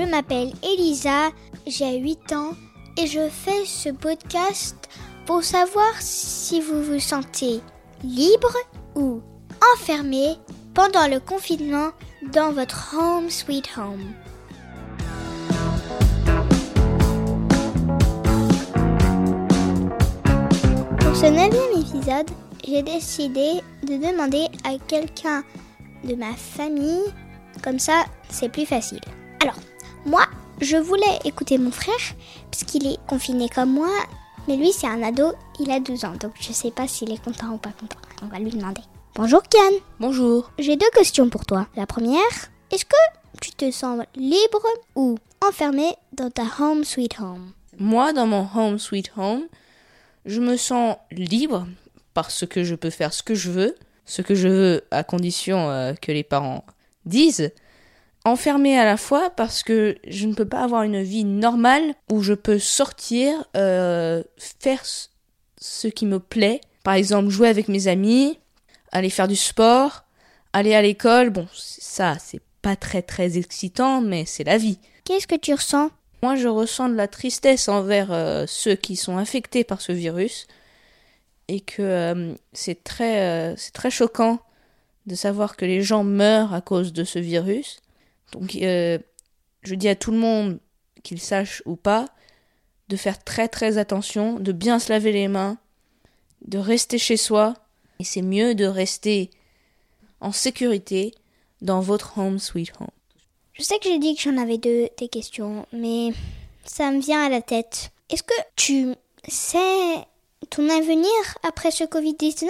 m'appelle Elisa, j'ai 8 ans et je fais ce podcast pour savoir si vous vous sentez libre ou enfermé pendant le confinement dans votre home sweet home. Pour ce neuvième épisode, j'ai décidé de demander à quelqu'un de ma famille, comme ça c'est plus facile. Alors, moi, je voulais écouter mon frère, puisqu'il est confiné comme moi, mais lui c'est un ado, il a 12 ans, donc je sais pas s'il est content ou pas content. On va lui demander. Bonjour Kian Bonjour. J'ai deux questions pour toi. La première, est-ce que tu te sens libre ou enfermé dans ta home sweet home? Moi, dans mon home sweet home, je me sens libre parce que je peux faire ce que je veux, ce que je veux à condition euh, que les parents disent. Enfermé à la fois parce que je ne peux pas avoir une vie normale où je peux sortir, euh, faire ce qui me plaît. Par exemple, jouer avec mes amis, aller faire du sport, aller à l'école. Bon, ça, c'est pas très très excitant, mais c'est la vie. Qu'est-ce que tu ressens? Moi, je ressens de la tristesse envers euh, ceux qui sont infectés par ce virus et que euh, c'est très, euh, c'est très choquant de savoir que les gens meurent à cause de ce virus. Donc, je dis à tout le monde, qu'il sache ou pas, de faire très très attention, de bien se laver les mains, de rester chez soi. Et c'est mieux de rester en sécurité dans votre home sweet home. Je sais que j'ai dit que j'en avais deux des questions, mais ça me vient à la tête. Est-ce que tu sais ton avenir après ce Covid-19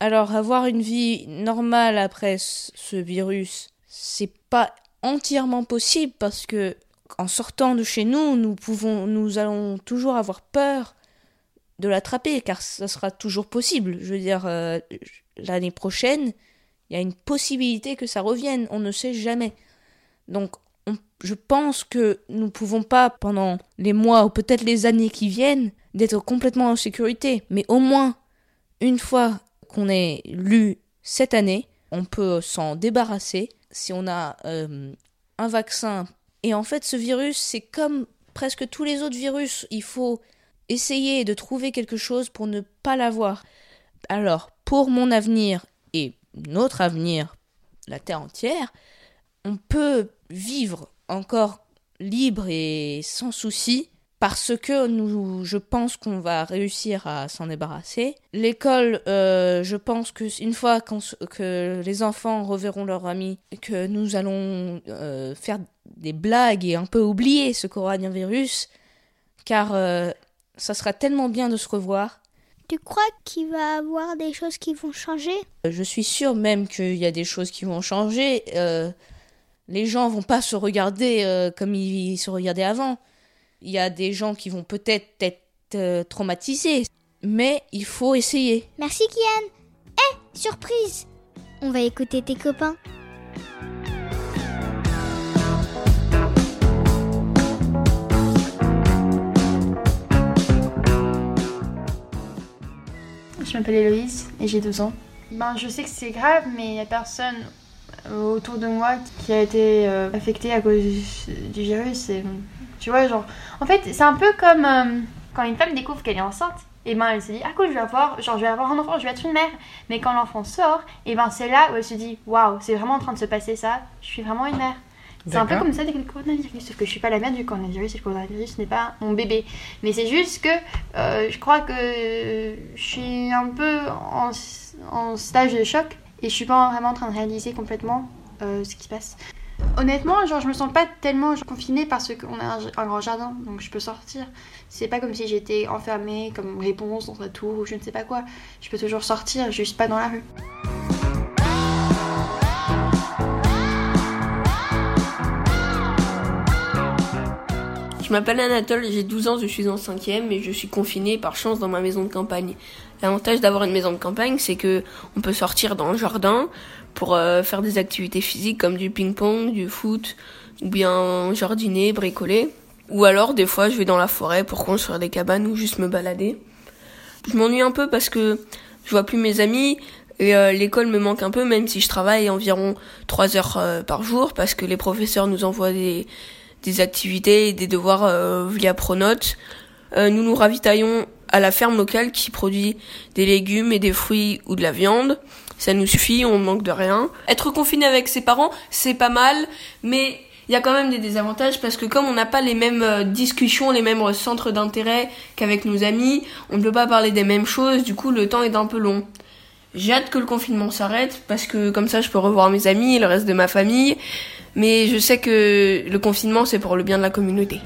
Alors, avoir une vie normale après ce virus, c'est pas entièrement possible parce que en sortant de chez nous, nous pouvons, nous allons toujours avoir peur de l'attraper car ça sera toujours possible. Je veux dire, euh, l'année prochaine, il y a une possibilité que ça revienne, on ne sait jamais. Donc, je pense que nous ne pouvons pas, pendant les mois ou peut-être les années qui viennent, d'être complètement en sécurité. Mais au moins, une fois qu'on ait lu cette année, on peut s'en débarrasser si on a euh, un vaccin. Et en fait, ce virus, c'est comme presque tous les autres virus. Il faut essayer de trouver quelque chose pour ne pas l'avoir. Alors, pour mon avenir et notre avenir, la Terre entière, on peut vivre encore libre et sans souci parce que nous, je pense qu'on va réussir à s'en débarrasser. L'école, euh, je pense que une fois que les enfants reverront leurs amis, que nous allons euh, faire des blagues et un peu oublier ce coronavirus, car euh, ça sera tellement bien de se revoir. Tu crois qu'il va y avoir des choses qui vont changer? Je suis sûre même qu'il y a des choses qui vont changer. Les gens vont pas se regarder comme ils se regardaient avant. Il y a des gens qui vont peut-être être, euh, traumatisés, mais il faut essayer. Merci Kian. Eh, surprise On va écouter tes copains. Je m'appelle Héloïse et j'ai 12 ans. Ben, je sais que c'est grave, mais il n'y a personne autour de moi qui a été euh, affecté à cause du virus. Et, tu vois, genre. En fait, c'est un peu comme euh, quand une femme découvre qu'elle est enceinte. Et ben elle se dit ah cool je vais avoir genre je vais avoir un enfant je vais être une mère mais quand l'enfant sort et ben c'est là où elle se dit waouh c'est vraiment en train de se passer ça je suis vraiment une mère c'est un peu comme ça avec le coronavirus, sauf que je suis pas la mère du coronavirus et le coronavirus n'est pas mon bébé. Mais c'est juste que euh, je crois que je suis un peu en, en, stage de choc et je suis pas vraiment en train de réaliser complètement euh, ce qui se passe. Honnêtement, genre je me sens pas tellement confinée parce qu'on a un, grand jardin, donc je peux sortir. C'est pas comme si j'étais enfermée comme réponse dans un tour ou je ne sais pas quoi. Je peux toujours sortir, juste pas dans la rue. Je m'appelle Anatole, j'ai 12 ans, je suis en 5ème et je suis confiné par chance dans ma maison de campagne. L'avantage d'avoir une maison de campagne, c'est que on peut sortir dans le jardin pour euh, faire des activités physiques comme du ping-pong, du foot, ou bien jardiner, bricoler. Ou alors, des fois, je vais dans la forêt pour construire des cabanes ou juste me balader. Je m'ennuie un peu parce que je vois plus mes amis et euh, l'école me manque un peu, même si je travaille environ 3 heures euh, par jour parce que les professeurs nous envoient des des activités et des devoirs euh, via Pronote. Euh, nous nous ravitaillons à la ferme locale qui produit des légumes et des fruits ou de la viande. Ça nous suffit, on manque de rien. Être confiné avec ses parents, c'est pas mal, mais il y a quand même des désavantages parce que comme on n'a pas les mêmes euh, discussions, les mêmes centres d'intérêt qu'avec nos amis, on ne peut pas parler des mêmes choses, du coup le temps est un peu long. J'ai hâte que le confinement s'arrête parce que comme ça je peux revoir mes amis et le reste de ma famille, mais je sais que le confinement c'est pour le bien de la communauté.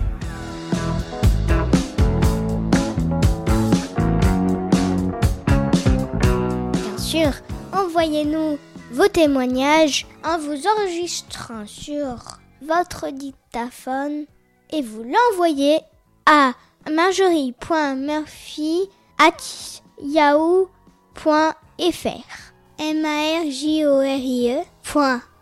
Bien sûr, envoyez-nous vos témoignages en vous enregistrant sur votre dictaphone et vous l'envoyez à marjorie.murphy@yahoo.fr. m a r j o r i e